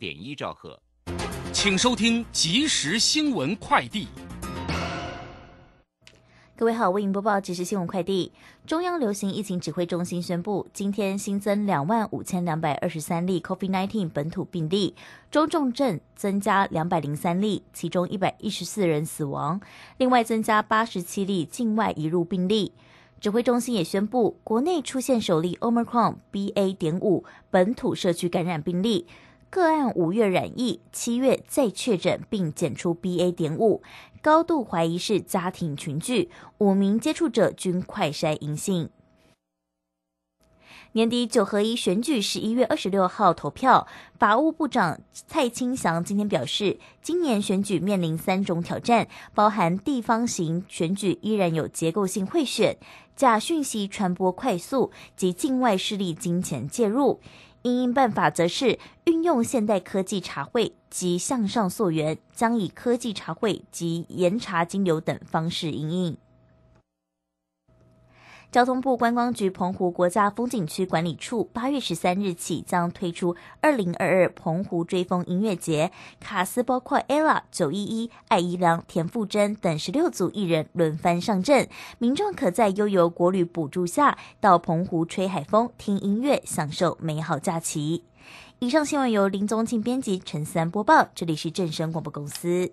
点一兆赫。请收听即时新闻快递。各位好，为您播报即时新闻快递。中央流行疫情指挥中心宣布，今天新增两万五千两百二十三例 COVID-19 本土病例，中重症增加两百零三例，其中一百一十四人死亡，另外增加八十七例境外移入病例。指挥中心也宣布，国内出现首例 Omicron BA. 点五本土社区感染病例。个案五月染疫，七月再确诊并检出 BA. 点五，高度怀疑是家庭群聚，五名接触者均快筛阴性。年底九合一选举十一月二十六号投票，法务部长蔡清祥今天表示，今年选举面临三种挑战，包含地方型选举依然有结构性贿选、假讯息传播快速及境外势力金钱介入。应应办法则是运用现代科技茶会及向上溯源，将以科技茶会及严查金流等方式应应。交通部观光局澎湖国家风景区管理处八月十三日起将推出二零二二澎湖追风音乐节，卡司包括 ella、九一一、艾怡良、田馥甄等十六组艺人轮番上阵，民众可在悠游国旅补助下到澎湖吹海风、听音乐，享受美好假期。以上新闻由林宗庆编辑，陈思安播报，这里是正声广播公司。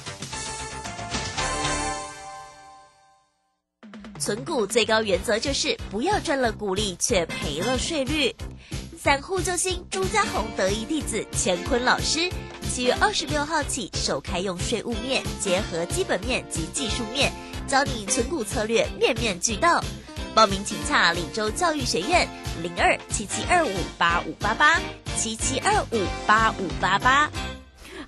存股最高原则就是不要赚了股利却赔了税率。散户救星朱家红得意弟子乾坤老师，七月二十六号起首开用税务面结合基本面及技术面，教你存股策略面面俱到。报名请洽领州教育学院零二七七二五八五八八七七二五八五八八。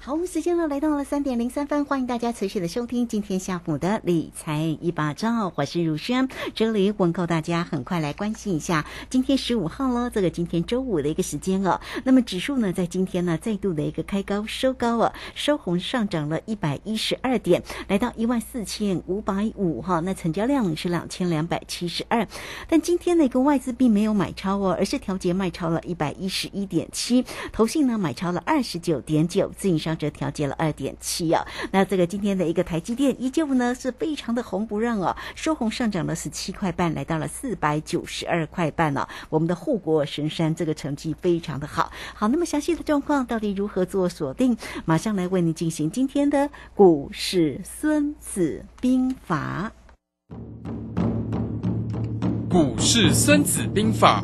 好，时间呢来到了三点零三分，欢迎大家持续的收听今天下午的理财一把照，我是如轩，这里问候大家，很快来关心一下今天十五号了，这个今天周五的一个时间哦。那么指数呢在今天呢再度的一个开高收高啊，收红上涨了一百一十二点，来到一万四千五百五哈，那成交量是两千两百七十二，但今天的一个外资并没有买超哦，而是调节卖超了一百一十一点七，投信呢买超了二十九点九，自营商。这调节了二点七啊，那这个今天的一个台积电依旧呢是非常的红不让哦，收红上涨了十七块半，来到了四百九十二块半呢。我们的护国神山这个成绩非常的好，好，那么详细的状况到底如何做锁定？马上来为您进行今天的股市孙子兵法。股市孙子兵法。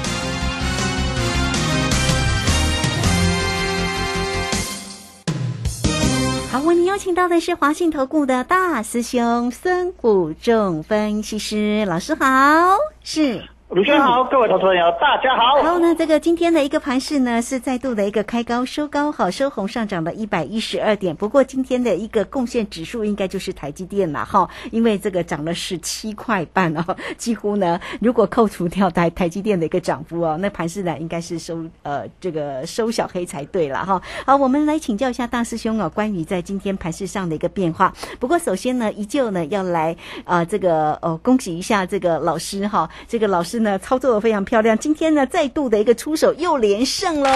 好，为您邀请到的是华信投顾的大师兄孙谷仲分析师老师，好，是。卢轩好，各位投资朋友，大家好。好，那这个今天的一个盘势呢，是再度的一个开高收高，好收红上涨了一百一十二点。不过今天的一个贡献指数应该就是台积电了哈，因为这个涨了十七块半哦，几乎呢，如果扣除掉台台积电的一个涨幅哦，那盘势呢应该是收呃这个收小黑才对了哈。好，我们来请教一下大师兄啊，关于在今天盘势上的一个变化。不过首先呢，依旧呢要来啊这个呃恭喜一下这个老师哈，这个老师。那操作的非常漂亮，今天呢再度的一个出手又连胜喽。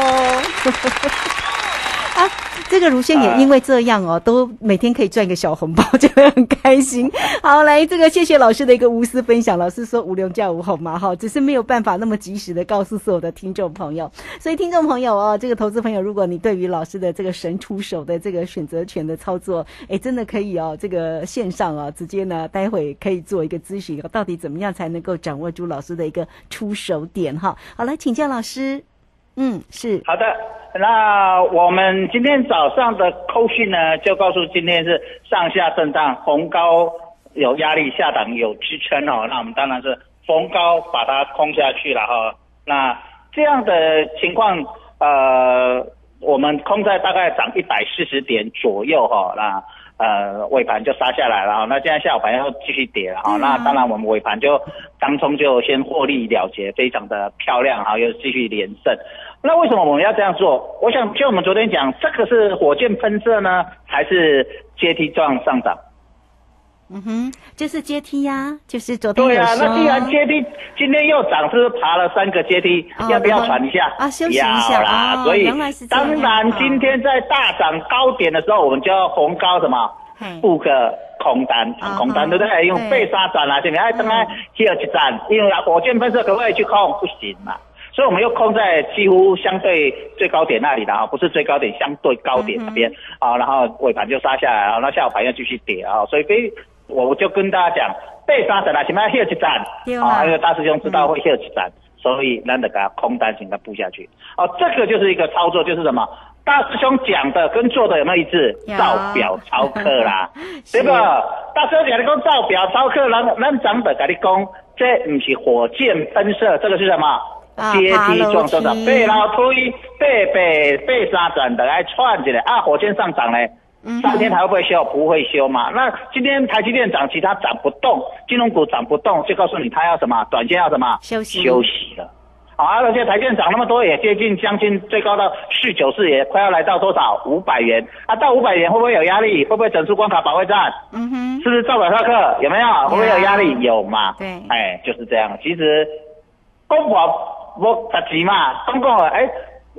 啊，这个如轩也因为这样哦，都每天可以赚一个小红包，就会很开心。好，来这个谢谢老师的一个无私分享。老师说无量教无好嘛，哈，只是没有办法那么及时的告诉所有的听众朋友。所以听众朋友哦，这个投资朋友，如果你对于老师的这个神出手的这个选择权的操作，哎，真的可以哦，这个线上哦，直接呢，待会可以做一个咨询，到底怎么样才能够掌握住老师的一个出手点哈？好，来请教老师。嗯，是好的。那我们今天早上的扣讯呢，就告诉今天是上下震荡，逢高有压力，下档有支撑哦。那我们当然是逢高把它空下去了哈。那这样的情况，呃，我们空在大概涨一百四十点左右哈。那呃尾盘就杀下来了，那现在下午盘又继续跌了哈。那当然我们尾盘就当中就先获利了结，非常的漂亮哈，又继续连胜。那为什么我们要这样做？我想，就我们昨天讲，这个是火箭喷射呢，还是阶梯状上涨？嗯哼，就是阶梯呀，就是昨天对啊，那既然阶梯今天又涨，是爬了三个阶梯，要不要喘一下？啊，休息一下啦。所以当然，今天在大涨高点的时候，我们就要逢高什么？布个空单，空单对不对？用被杀转啊，现在等下第二站，因为火箭喷射可不可以去空？不行嘛。所以我们又空在几乎相对最高点那里的啊，不是最高点，相对高点那边啊，然后尾盘就杀下来，然后那下午盘又继续跌啊，所以非我就跟大家讲，被杀的啦，前面要休一站啊，因为大师兄知道会休一站，所以难得给他空单型的布下去哦，这个就是一个操作，就是什么？大师兄讲的跟做的有没有一致？照表操课啦，对不？大师兄讲的跟照表操课，咱咱长的跟你讲，这不是火箭喷射，这个是什么？阶梯状上涨，背老推背背背三转的来串起来啊！火箭上涨嘞，三天还会不会修？不会修嘛？那今天台积电涨，其他涨不动，金融股涨不动，就告诉你它要什么？短线要什么？休息休息了。好，而且台积电涨那么多，也接近将近最高到四九四，也快要来到多少？五百元啊！到五百元会不会有压力？会不会整出关卡保卫战？嗯哼，是不是照表上课？有没有？会不会有压力？有嘛？对，哎，就是这样。其实功法。无值钱嘛，讲讲诶，诶，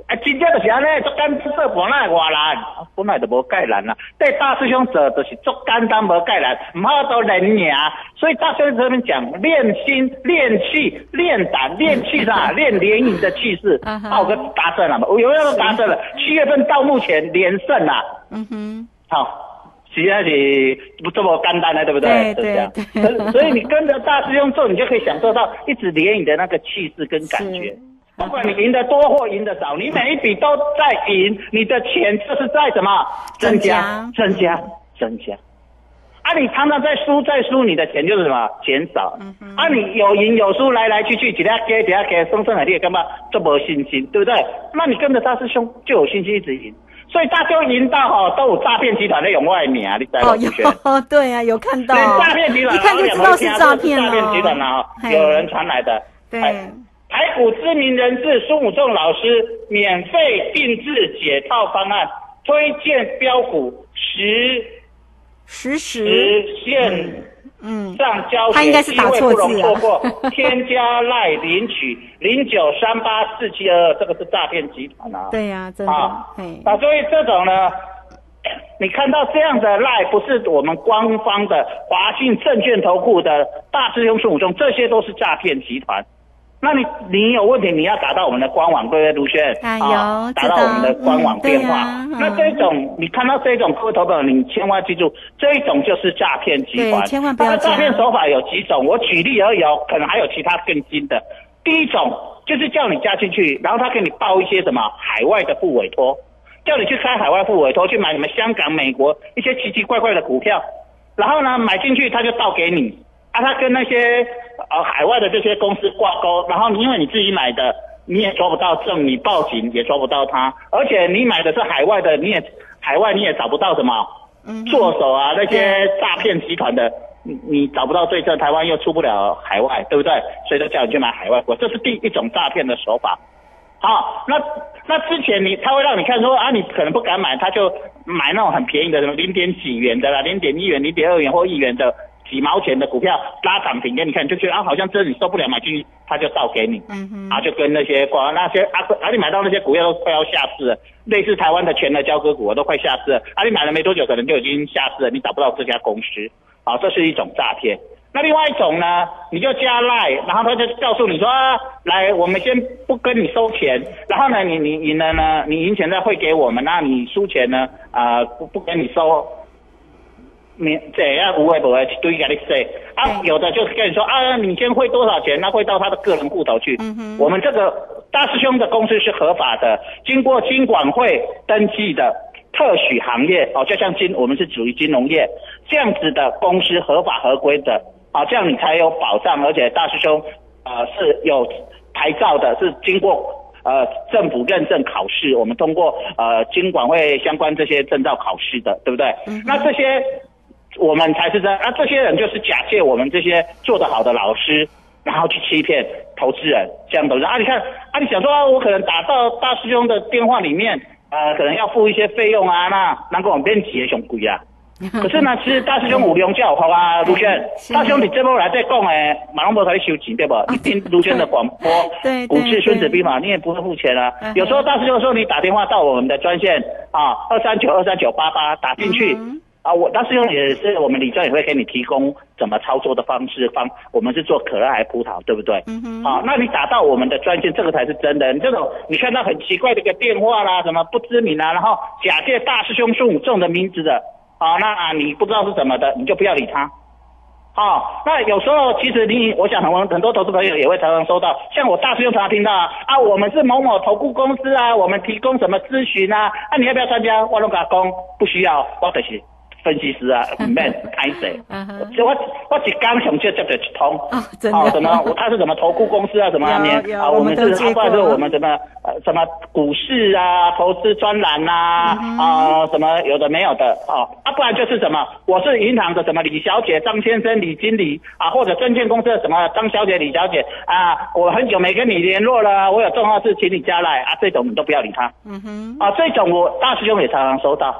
啊，真正就是安尼，做简单做本来偌难，本来就无介难啦。对大师兄做就是做简单无介难，唔好都人赢。所以大师兄这边讲练心、练气、练胆、练气啥，练连赢的气势。好个达成了嘛，我有没有达成了？七月份到目前连胜啦。嗯哼，好。实际上是不这么简单了，对不对？对对。所以你跟着大师兄做，你就可以享受到一直连你的那个气势跟感觉。不管你赢得多或赢得少，你每一笔都在赢，你的钱就是在什么增加、增加、增加。啊，你常常在输，在输，你的钱就是什么减少。啊，你有赢有输，来来去去，几下给几下给，生生海力，干嘛这么信心，对不对？那你跟着大师兄就有信心一直赢。所以大家赢到哈都有诈骗集团的用外面啊，你在哦有对啊有看到，诈骗集团一看就知道是诈骗诈骗集团啊，有人传来的。对，台股知名人士孙武仲老师免费定制解套方案，推荐标股十实时。现。嗯，上交学机会不容错过，添加赖领取零九三八四七二二，这个是诈骗集团啊。对呀，真的。啊，所以这种呢，你看到这样的赖，不是我们官方的华信证券投顾的大师兄孙武忠，这些都是诈骗集团。那你你有问题，你要打到我们的官网，对不对，卢轩？啊，打到我们的官网电话。那这种你看到这种磕头的，你千万记住，这一种就是诈骗集团。千万不要诈骗手法有几种，我举例而已哦，可能还有其他更精的。第一种就是叫你加进去，然后他给你报一些什么海外的副委托，叫你去开海外副委托，去买什么香港、美国一些奇奇怪怪的股票，然后呢买进去他就倒给你。啊，他跟那些呃海外的这些公司挂钩，然后因为你自己买的，你也抓不到证，你报警也抓不到他，而且你买的是海外的，你也海外你也找不到什么嗯做手啊，那些诈骗集团的，你你找不到对证，台湾又出不了海外，对不对？所以就叫你去买海外股，这是第一种诈骗的手法。好，那那之前你他会让你看说啊，你可能不敢买，他就买那种很便宜的，什么零点几元的啦，零点一元、零点二元或一元的。几毛钱的股票拉涨停给你看，就觉得啊好像真的你受不了买进去，他就倒给你，啊就跟那些广那些啊啊你买到那些股票都快要下市了，类似台湾的全的交割股都快下市了，啊你买了没多久可能就已经下市了，你找不到这家公司，啊这是一种诈骗。那另外一种呢，你就加赖，然后他就告诉你说，来我们先不跟你收钱，然后呢你你赢了呢，你赢钱再汇给我们，那你输钱呢？啊不不跟你收。你怎样不会不会堆给你说啊？有的就是跟你说啊，你先汇多少钱？那汇到他的个人户头去。嗯哼。我们这个大师兄的公司是合法的，经过金管会登记的特许行业哦，就像金，我们是属于金融业这样子的公司，合法合规的啊，这样你才有保障。而且大师兄呃是有牌照的，是经过呃政府认证考试，我们通过呃金管会相关这些证照考试的，对不对？嗯。那这些。我们才是真，那这些人就是假借我们这些做得好的老师，然后去欺骗投资人，这样的人啊，你看啊，你想说，我可能打到大师兄的电话里面，呃，可能要付一些费用啊，那难怪我们编辑也熊贵啊。可是呢，其实大师兄有良教好啊，卢轩，大师兄你这波来再讲诶，马龙博才收钱对不？你听卢轩的广播，对股市孙子兵法，你也不会付钱啊。有时候大师兄说你打电话到我们的专线啊，二三九二三九八八打进去。啊，我当时用也是我们理专也会给你提供怎么操作的方式方，我们是做可乐还葡萄，对不对？嗯哼。啊，那你打到我们的专线，这个才是真的。你这种你看到很奇怪的一个电话啦，什么不知名啊，然后假借大师兄孙武仲的名字的，啊，那你不知道是什么的，你就不要理他。好，那有时候其实你，我想很多很多投资朋友也会常常收到，像我大师兄常常听到啊，啊，我们是某某投顾公司啊，我们提供什么咨询啊，啊，你要不要参加？我拢甲讲不需要，我就是。分析师啊，唔免开谁？就我我只刚想就接着一通，哦，什么？他是什么投顾公司啊？什么啊？啊，我们是或者是我们什么呃什么股市啊，投资专栏呐，啊，什么有的没有的哦，啊，不然就是什么？我是银行的什么李小姐、张先生、李经理啊，或者证券公司的什么张小姐、李小姐啊，我很久没跟你联络了，我有重要事请你加来啊，这种你都不要理他。嗯哼，啊，这种我大师兄也常常收到。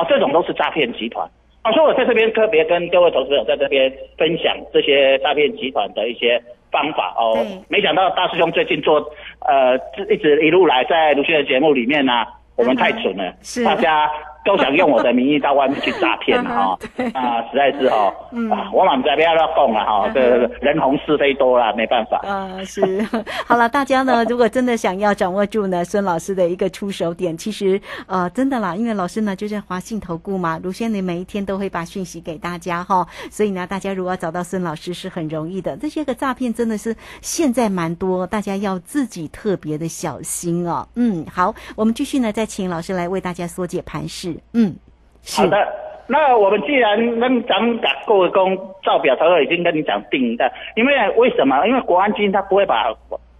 啊，这种都是诈骗集团。啊，所以我在这边特别跟各位投资者在这边分享这些诈骗集团的一些方法哦。没想到大师兄最近做，呃，一直一路来在卢迅的节目里面呢，我们太蠢了，大家。都想用我的名义到外面去诈骗 哈啊，实在是哈啊，我满在不要乱讲了哈，这人红是非多了，没办法啊。是 好了，大家呢，如果真的想要掌握住呢孙老师的一个出手点，其实呃真的啦，因为老师呢就是华信投顾嘛，卢先你每一天都会把讯息给大家哈，所以呢，大家如果要找到孙老师是很容易的。这些个诈骗真的是现在蛮多，大家要自己特别的小心哦。嗯，好，我们继续呢，再请老师来为大家缩解盘势。嗯，好的。那我们既然跟咱们讲各位公造表，他说已经跟你讲定的，因为为什么？因为国安基金他不会把，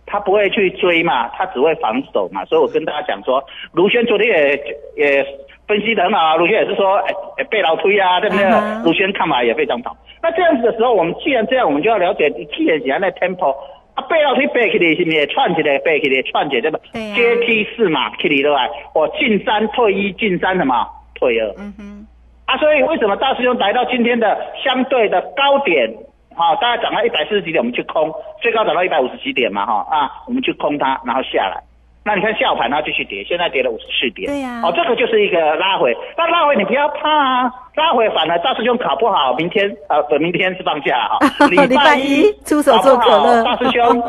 他不会去追嘛，他只会防守嘛。所以我跟大家讲说，卢轩昨天也也分析的很好，卢轩也是说，哎，被老推啊，对不对？卢轩看法也非常好。那这样子的时候，我们既然这样，我们就要了解既然讲的 tempo。啊，背楼梯背起来是不是串起来背起来串起来对吧？阶梯式嘛，起来来，我进三退一，进三什么退二？嗯哼。啊，所以为什么大师兄来到今天的相对的高点？好，大概涨到一百四十几点，我们去空，最高涨到一百五十几点嘛，哈啊，我们去空它，然后下来。那你看下午盘它继续跌，现在跌了五十四点。对呀。哦，这个就是一个拉回，那拉回你不要怕啊，拉回反而大师兄考不好，明天呃，不，明天是放假哈。礼拜一出手做可乐。大师兄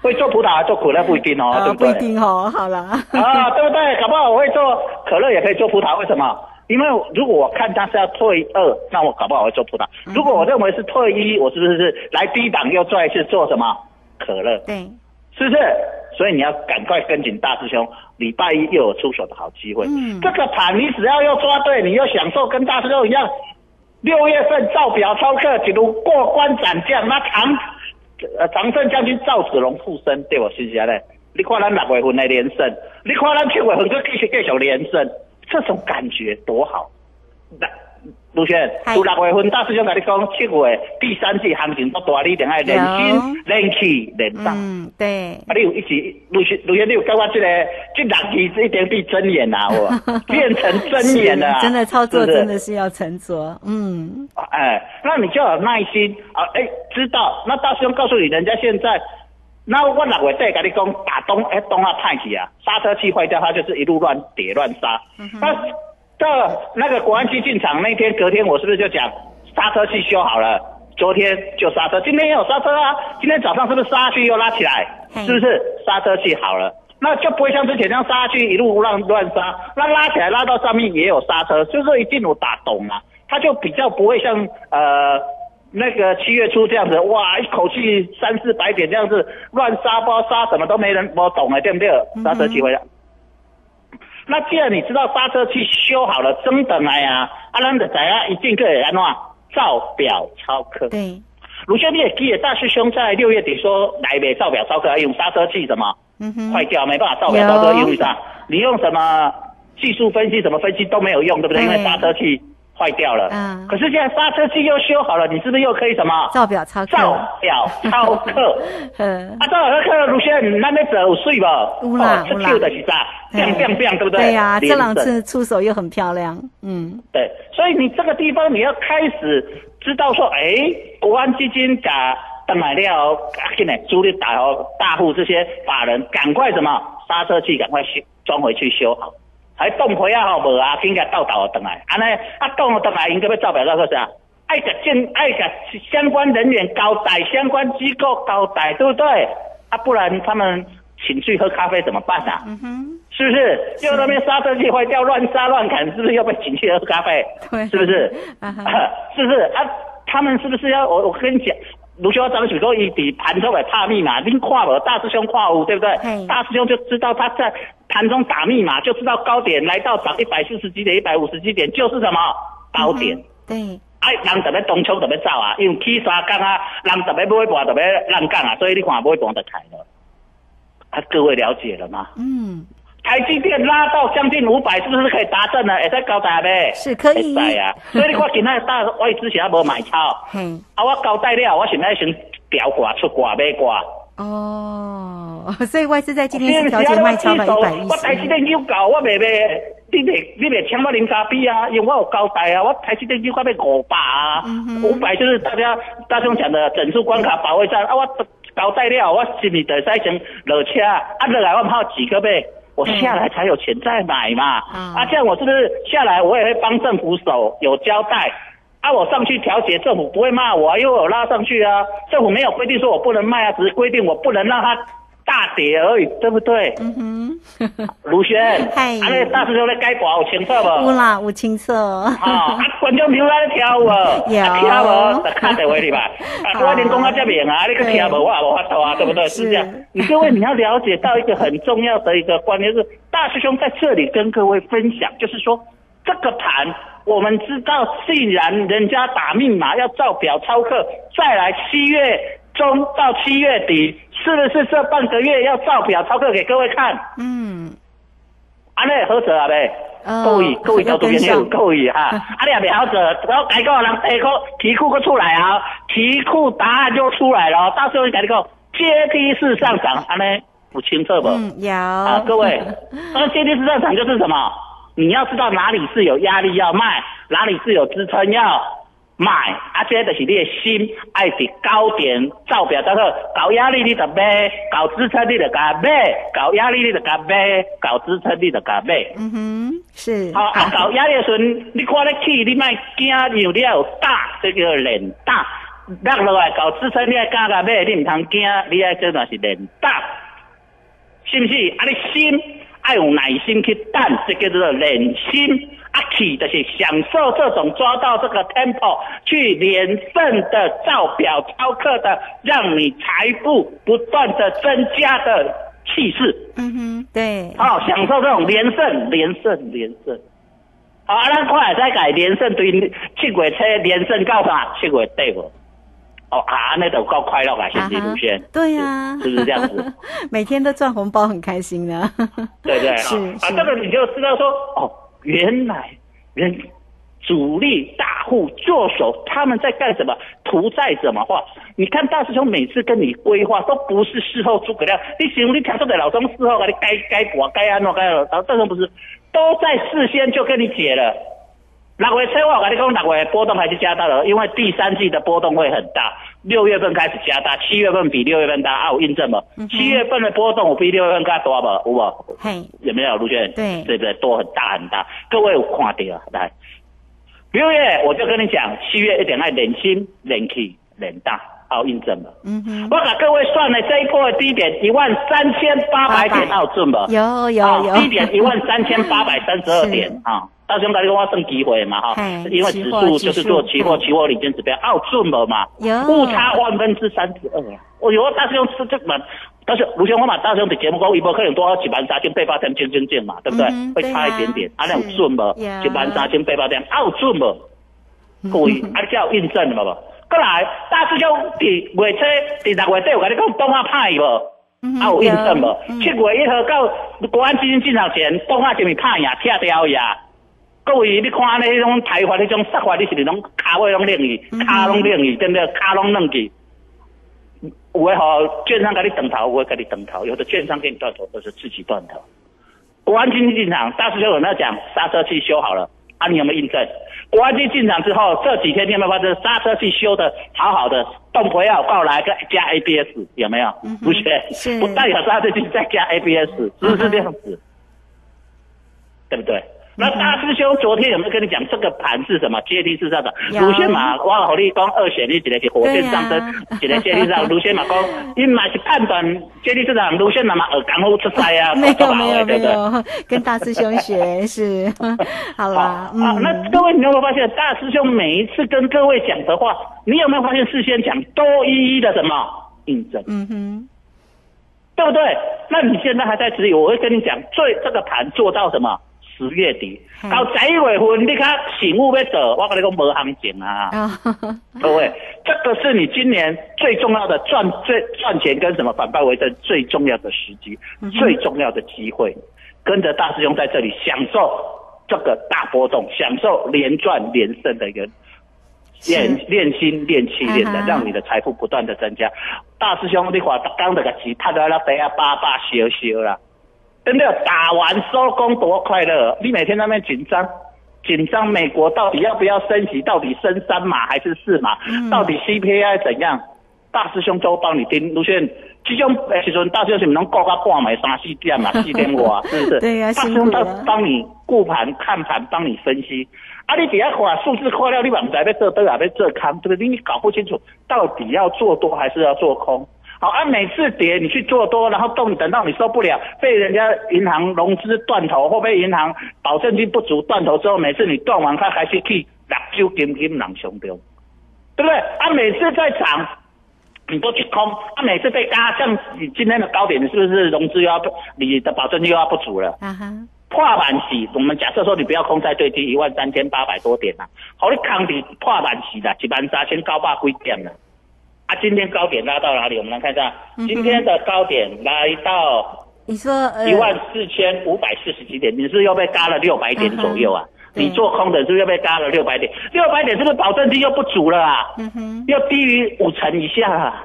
会做葡萄做可乐不一定哦，对不对？不一定哦，好了。啊，对不对？搞不好我会做可乐，也可以做葡萄，为什么？因为如果我看它是要退二，那我搞不好会做葡萄。如果我认为是退一，我是不是来低档又再一次做什么可乐？对。是不是？所以你要赶快跟紧大师兄，礼拜一又有出手的好机会。嗯，这个盘你只要又抓对，你又享受跟大师兄一样，六月份造表超客，比如过关斩将，那长呃长胜将军赵子龙附身，对我是不是嘞？你看咱六月份的连胜，你看咱七月份就继续继续连胜，这种感觉多好。那。卢轩，有六月份大师兄跟你讲，七月第三季行情都大，你一定爱连心、连气、连涨。嗯，对。啊，你有一起，卢轩，卢轩，你有跟我这个这两题一定必睁眼啊，我变成睁眼了，真的操作真的是要沉着，嗯，哎，那你就有耐心啊，哎，知道，那大师兄告诉你，人家现在，那我六月底跟你讲，打东哎东啊太起啊，刹车器坏掉，它就是一路乱跌乱刹，那到那个国安区进场那天，隔天我是不是就讲刹车器修好了？昨天就刹车，今天也有刹车啊！今天早上是不是刹去又拉起来？是不是刹车器好了？那就不会像之前那样刹去一路乱乱刹，那拉起来拉到上面也有刹车，就是一进入打懂啊，它就比较不会像呃那个七月初这样子，哇，一口气三四百点这样子乱刹，包刹什么都没人摸懂了，对不对？刹车器回来。那既然你知道刹车器修好了，真的来啊，阿兰的仔啊，一进去安怎？造表超客，对，卢兄弟也记得大师兄在六月底说来没造表超客，用刹车器什么，嗯哼，坏掉没办法造表超客，因为啥？你用什么技术分析，什么分析都没有用，对不对？因为刹车器坏掉了。嗯。可是现在刹车器又修好了，你是不是又可以什么？造表超客。造表超客。嗯。啊，造表超客，卢兄，那边走水不？乌啦乌啦。的是啥？变变变，对不对？对呀，这两次出手又很漂亮。嗯。对。所以你这个地方你要开始知道说，哎，国安基金把等买料，啊，现在主力大户大户这些法人，赶快什么刹车器赶快修装回去修好，还动回啊好无啊，应该倒倒啊等来，安尼啊动了等来应该要照表照个啥？爱个建爱个相关人员交代，相关机构交代，对不对？啊，不然他们请去喝咖啡怎么办啊？嗯哼。是不是？就那边刹车器坏掉，乱刹乱砍，是不是要被请去喝咖啡？对，是不是？啊是不是啊？他们是不是要我？我跟你讲，卢修张许多一笔盘中来怕密码，您跨我大师兄跨我，对不对？大师兄就知道他在盘中打密码，就知道高点来到涨一百四十几点、一百五十几点就是什么高点。对。哎，人特别东冲特别走啊，因为起沙杠啊，人特别不会盘特别浪杠啊，所以你看不会盘得开了。啊，各位了解了吗？嗯。台积电拉到将近五百，是不是可以达阵呢？会在高台呗？是可以。啊，所以你看今仔大外资现在无买超。嗯。啊，我交代了，我现在先调挂出挂买挂。哦，所以外资在今天是调节卖超了一百一我台积电又搞，我未未，你未你未抢我零沙币啊？因为我有交代啊，我台积电就快被五百啊。五百就是大家大众讲的整数关卡保卫战啊！我交代了，我是不是得先落车啊？落来我跑几个呗？我下来才有钱再买嘛，啊，这样我是不是下来我也会帮政府守有交代？啊，我上去调解，政府不会骂我，因为我拉上去啊，政府没有规定说我不能卖啊，只是规定我不能让它。大跌而已，对不对？嗯哼，卢轩，嗨，啊，那大师兄在该播有清楚不？有啦，有清楚。啊，观众朋友在跳舞，有跳舞，在看电话里吧？啊，我连讲到这边啊，你个跳舞我也无法度啊，对不对？是这样。你各位你要了解到一个很重要的一个观念是，大师兄在这里跟各位分享，就是说这个盘，我们知道，既然人家打密码要照表操课，再来七月中到七月底。是不是这半个月要造表操课给各位看？嗯，安内何者啊？呗，各位各位交通朋友，各位哈，啊你也未好者，然后改个人题库题库个出来啊，题库答案就出来了，到时候改一个阶梯式上涨，安内不清楚不？嗯，有啊，各位，那阶梯式上涨就是什么？你要知道哪里是有压力要卖，哪里是有支撑要。买，啊，这就是你的心，爱伫高点造表，之后搞压力你就买，搞支撑你就加买，搞压力你就加买，搞支撑你就加买。嗯哼，是。好，啊，搞压力的时阵，你看咧起，你卖惊有了大，这叫连大。落落来搞支撑你爱加加买，你唔通惊，你爱这段是连大，是不是？啊，你心爱用耐心去等，这叫做练心。阿起就是享受这种抓到这个 tempo 去连胜的造表超课的，让你财富不断的增加的气势。嗯哼，对。哦，享受这种连胜、连胜、连胜。好，咱快再改连胜对七月车连胜到啥？七月底不？哦啊，那都够快乐啊，先进路线。对呀，是不是这样子？每天都赚红包，很开心的。对对，是啊，这个你就知道说哦。原来人主力大户做手，他们在干什么？图在怎么画？你看大师兄每次跟你规划，都不是事后诸葛亮。你行你挑出的老中事后，你该该补该安诺该安诺，大师兄不是都在事先就跟你解了。六月七我跟你讲，六月波动还是加大了，因为第三季的波动会很大。六月份开始加大，七月份比六月份大，啊，有印证吗？七月份的波动我比六月份更多吧？有无？嘿，有没有卢轩？对，对不对？多很大很大。各位有看到来？六月我就跟你讲，七月一定爱连心连气连大，有印证吗？嗯哼。我给各位算了这一波的低点一万三千八百点，有准吗？有有有。低点一万三千八百三十二点 啊。大兄，大家讲我剩机会嘛哈，因为指数就是做期货，期货领先指标，啊，准了嘛，误差万分之三十二。哦哟，大兄是这么，但是卢兄我嘛，大兄的节目讲一波可能多几万三千八百点进进进嘛，对不对？会差一点点，啊，那有准无？一万三千八百点，啊，有准无？各位，啊，叫印证嘛不？过来，大师兄伫月初、伫六月底有跟你讲东亚派无？啊，有印证无？七月一号到国安基金进场前，东亚就咪派呀，跳掉呀。各位，你看那种台法、那种杀法，你是拢卡位拢冷去，卡拢冷去，真的卡拢冷去。有诶吼，券商给你等头，我会给你等头；有的券商给你断头，都是自己断头。国安基金进场，大师兄有没有讲刹车器修好了？啊，你有没有印证？国安基金进场之后，这几天你有没有发现刹车器修的好好的？动不要告来个加 ABS 有没有？不是，不带有刹车器再加 ABS，是不是这样子？对不对？那大师兄昨天有没有跟你讲这个盘是什么？阶梯式上涨，卢先马哇，好利光二选一，几个是火箭上升，几个阶梯上，卢先马光，你买是判断阶梯市场，卢先马嘛耳刚好出塞啊，没有没有没有，跟大师兄学是，好啦，好，那各位你有没有发现，大师兄每一次跟各位讲的话，你有没有发现事先讲都一一的什么印证？嗯哼，对不对？那你现在还在质疑，我会跟你讲，最这个盘做到什么？十月底。到十一月份，你看醒悟要走，我跟你讲没行情啊！各位，这个是你今年最重要的赚最赚钱跟什么反败为胜最重要的时机，最重要的机会，跟着大师兄在这里享受这个大波动，享受连赚连胜的一个练练心练气练的，让你的财富不断的增加。大师兄，你话刚那个钱，他都要等下八八烧烧啦。真的打完收工多快乐！你每天那边紧张，紧张美国到底要不要升级？到底升三码还是四码？到底 CPI 怎样？大师兄都帮你盯。卢轩，其中诶，时阵大师兄能顾到半暝三四点嘛？四点五啊，是不是？对呀，大师兄都帮你顾盘、看盘，帮你分析。啊，你底下看数字看了，你嘛唔知要做多啊，要做空，对不对？你搞不清楚到底要做多还是要做空。好，啊，每次跌你去做多，然后动等到你受不了，被人家银行融资断头，或被银行保证金不足断头之后，每次你断完，它还是去六手金金囊熊中，对不对？啊，每次在涨，你都去空，啊，每次被嘎，像你今天的高点，你是不是融资又要你的保证金又要不足了？啊哈，破板洗，我们假设说你不要空在最低一万三千八百多点啊，好，你扛底破板洗的，一万三千九百几点了。啊，今天高点拉到哪里？我们来看一下，今天的高点来到你说一万四千五百四十几点，你是又被嘎了六百点左右啊？你做空的是不是又被嘎了六百点？六百点是不是保证金又不足了啊？嗯哼，又低于五成以下啊？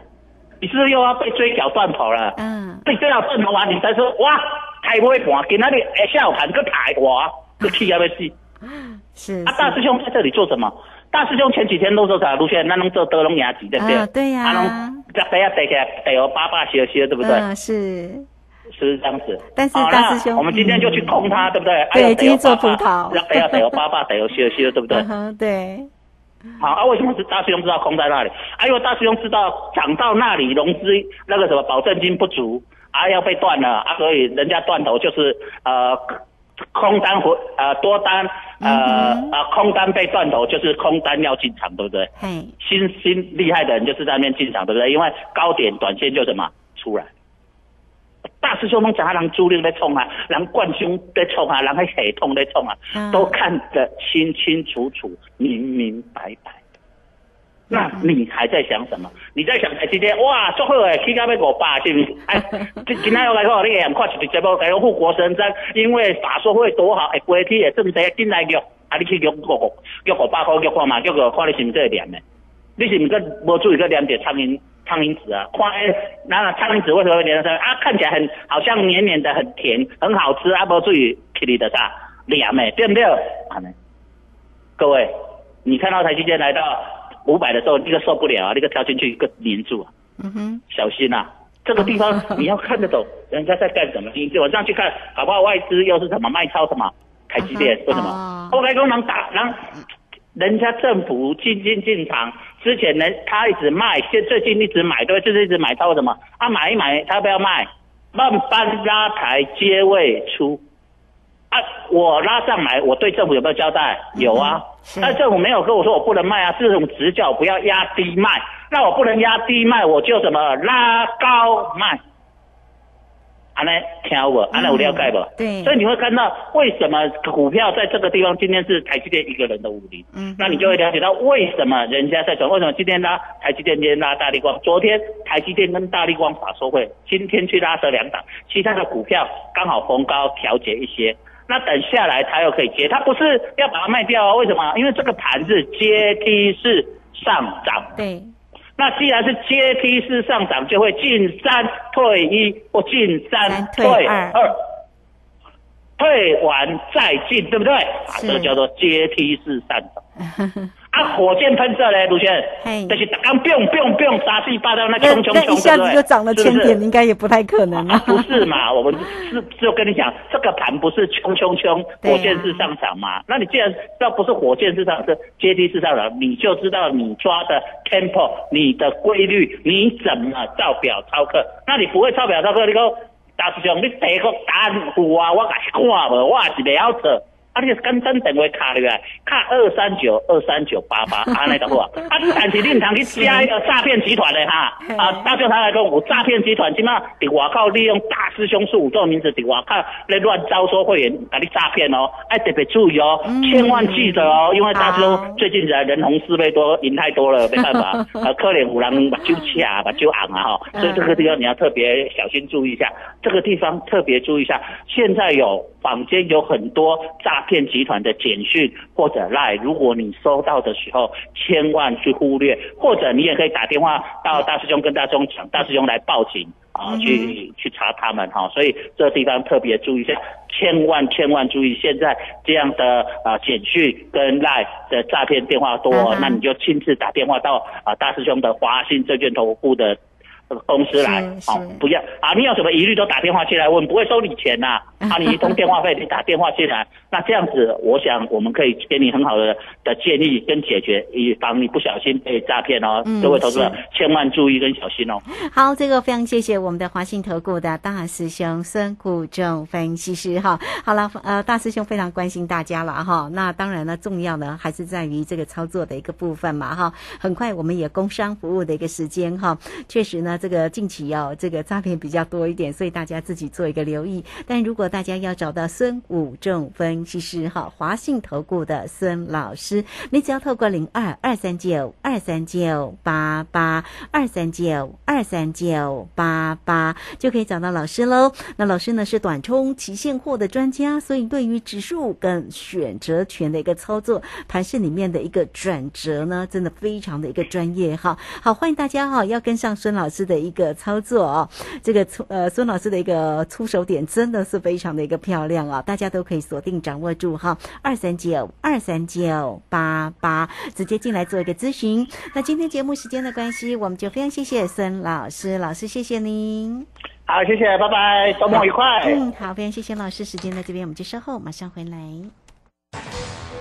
你是不是又要被追缴断头了？嗯，被追缴断头完，你才说哇，抬不会盘，给那里下午盘个抬哇，个气要被死。是啊，大师兄在这里做什么？大师兄前几天都说啥？卢轩，那能做德隆牙级对不对？对呀。啊，能在底下得起来得有八八些些，对不对？嗯，是。是这样子？但是大师兄，我们今天就去空它，对不对？对，今天做葡萄。要得要得有八八得有些些，对不对？嗯，对。好啊，为什么是大师兄知道空在那里？啊，因为大师兄知道涨到那里融资那个什么保证金不足啊，要被断了啊，所以人家断头就是呃。空单回呃多单呃呃空单被断头，就是空单要进场，对不对？新新厉害的人就是在那边进场，对不对？因为高点短线就什么出来。大师兄们讲，人主力在冲啊，人冠军在冲啊，人还系统在冲啊，都看得清清楚楚、明明白白。那你还在想什么？你在想台积电？哇，做好诶，起价要五百，是不是？哎，今 今天我来讲，你也看一个节目，讲护国神山，因为法说会多好，哎，过去也这么多进来个，啊，啊，你去约五约五百块约看嘛，约个看你是毋是会黏的？你是毋是无注意个黏着苍蝇苍蝇子啊？看诶，那苍蝇子为什么会黏上？啊，看起来很好像黏黏的，很甜，很好吃啊，无注意去你的啥黏的，对不对？啊，各位，你看到台积电来到五百的时候，那个受不了啊，那个跳进去一个黏住啊，嗯哼，小心呐。这个地方你要看得懂人家在干什么，你往上去看，好不好？外资又是什么卖超什么？台积电为什么？后来功能打，然后人家政府进进进场之前呢，他一直卖，现最近一直买，对，就是一直买超什么？啊，买一买，他不要卖，慢慢拉抬接位出。啊，我拉上来，我对政府有没有交代？有啊，但政府没有跟我说我不能卖啊，这种直叫不要压低卖。那我不能压低卖，我就什么拉高卖。安尼听我，安尼有了解不？对。所以你会看到为什么股票在这个地方今天是台积电一个人的武林。嗯。那你就会了解到为什么人家在转，为什么今天拉台积电，今天拉大力光，昨天台积电跟大力光法收会，今天去拉这两档，其他的股票刚好逢高调节一些。那等下来它又可以接，它不是要把它卖掉啊？为什么？因为这个盘是阶梯式上涨。对。那既然是阶梯式上涨，就会进三退一或进三退二，退完再进，对不对？啊，这个叫做阶梯式上涨。啊，火箭喷射嘞，卢先生，就是刚 biang biang biang 杀气八道，那冲冲冲，一下子就涨了千点，应该也不太可能啊。不是嘛？我们是就跟你讲，这个盘不是冲冲冲，火箭式上涨嘛？那你既然这不是火箭式上，是阶梯式上涨，你就知道你抓的 tempo，你的规律，你怎么照表操课？那你不会照表操课，你讲大师兄，你第一个答案我啊，我看无，我也是了解。啊，你跟真电话卡入来，卡二三九二三九八八，安尼就好啊。啊，但是你唔通去加一个诈骗集团的哈。啊，大舅他来讲，有诈骗集团，起码伫外口利用大师兄是五种名字伫外口来乱招收会员，给你诈骗哦。哎，特别注意哦，千万记得哦，因为大师兄最近人人红是非多，赢太多了，没办法。呃，可怜五郎把酒掐，把酒昂啊哈。所以这个地方你要特别小心注意一下，这个地方特别注意一下。现在有坊间有很多诈。骗集团的简讯或者赖，如果你收到的时候，千万去忽略，或者你也可以打电话到大师兄跟大师兄讲，大师兄来报警啊，去去查他们哈。所以这地方特别注意一下，千万千万注意，现在这样的啊简讯跟赖的诈骗电话多，那你就亲自打电话到啊大师兄的华信证券投顾的。公司来，好，不要啊！你有什么疑虑都打电话进来问，不会收你钱呐。啊，你一通电话费，你打电话进来，那这样子，我想我们可以给你很好的的建议跟解决，以防你不小心被诈骗哦。各位投资者千万注意跟小心哦。好，这个非常谢谢我们的华信投顾的大师兄孙谷正分析师哈。好了，呃，大师兄非常关心大家了哈。那当然呢，重要呢还是在于这个操作的一个部分嘛哈。很快我们也工商服务的一个时间哈，确实呢。这个近期要这个诈骗比较多一点，所以大家自己做一个留意。但如果大家要找到孙武正分析师哈，华信投顾的孙老师，你只要透过零二二三九二三九八八二三九二三九八八就可以找到老师喽。那老师呢是短冲期现货的专家，所以对于指数跟选择权的一个操作，盘市里面的一个转折呢，真的非常的一个专业哈。好，欢迎大家哈，要跟上孙老师的。的一个操作哦，这个出呃孙老师的一个出手点真的是非常的一个漂亮啊，大家都可以锁定掌握住哈，二三九二三九八八，直接进来做一个咨询。那今天节目时间的关系，我们就非常谢谢孙老师，老师谢谢您。好，谢谢，拜拜，周末愉快。嗯，好，非常谢谢老师，时间在这边，我们就稍后马上回来。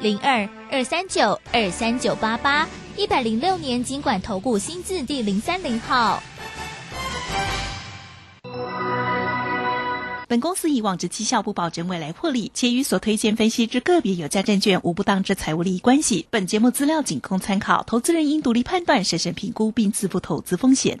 零二。二三九二三九八八一百零六年尽管投顾新字第零三零号。本公司以往之绩效不保证未来获利，且与所推荐分析之个别有价证券无不当之财务利益关系。本节目资料仅供参考，投资人应独立判断、审慎评估并自负投资风险。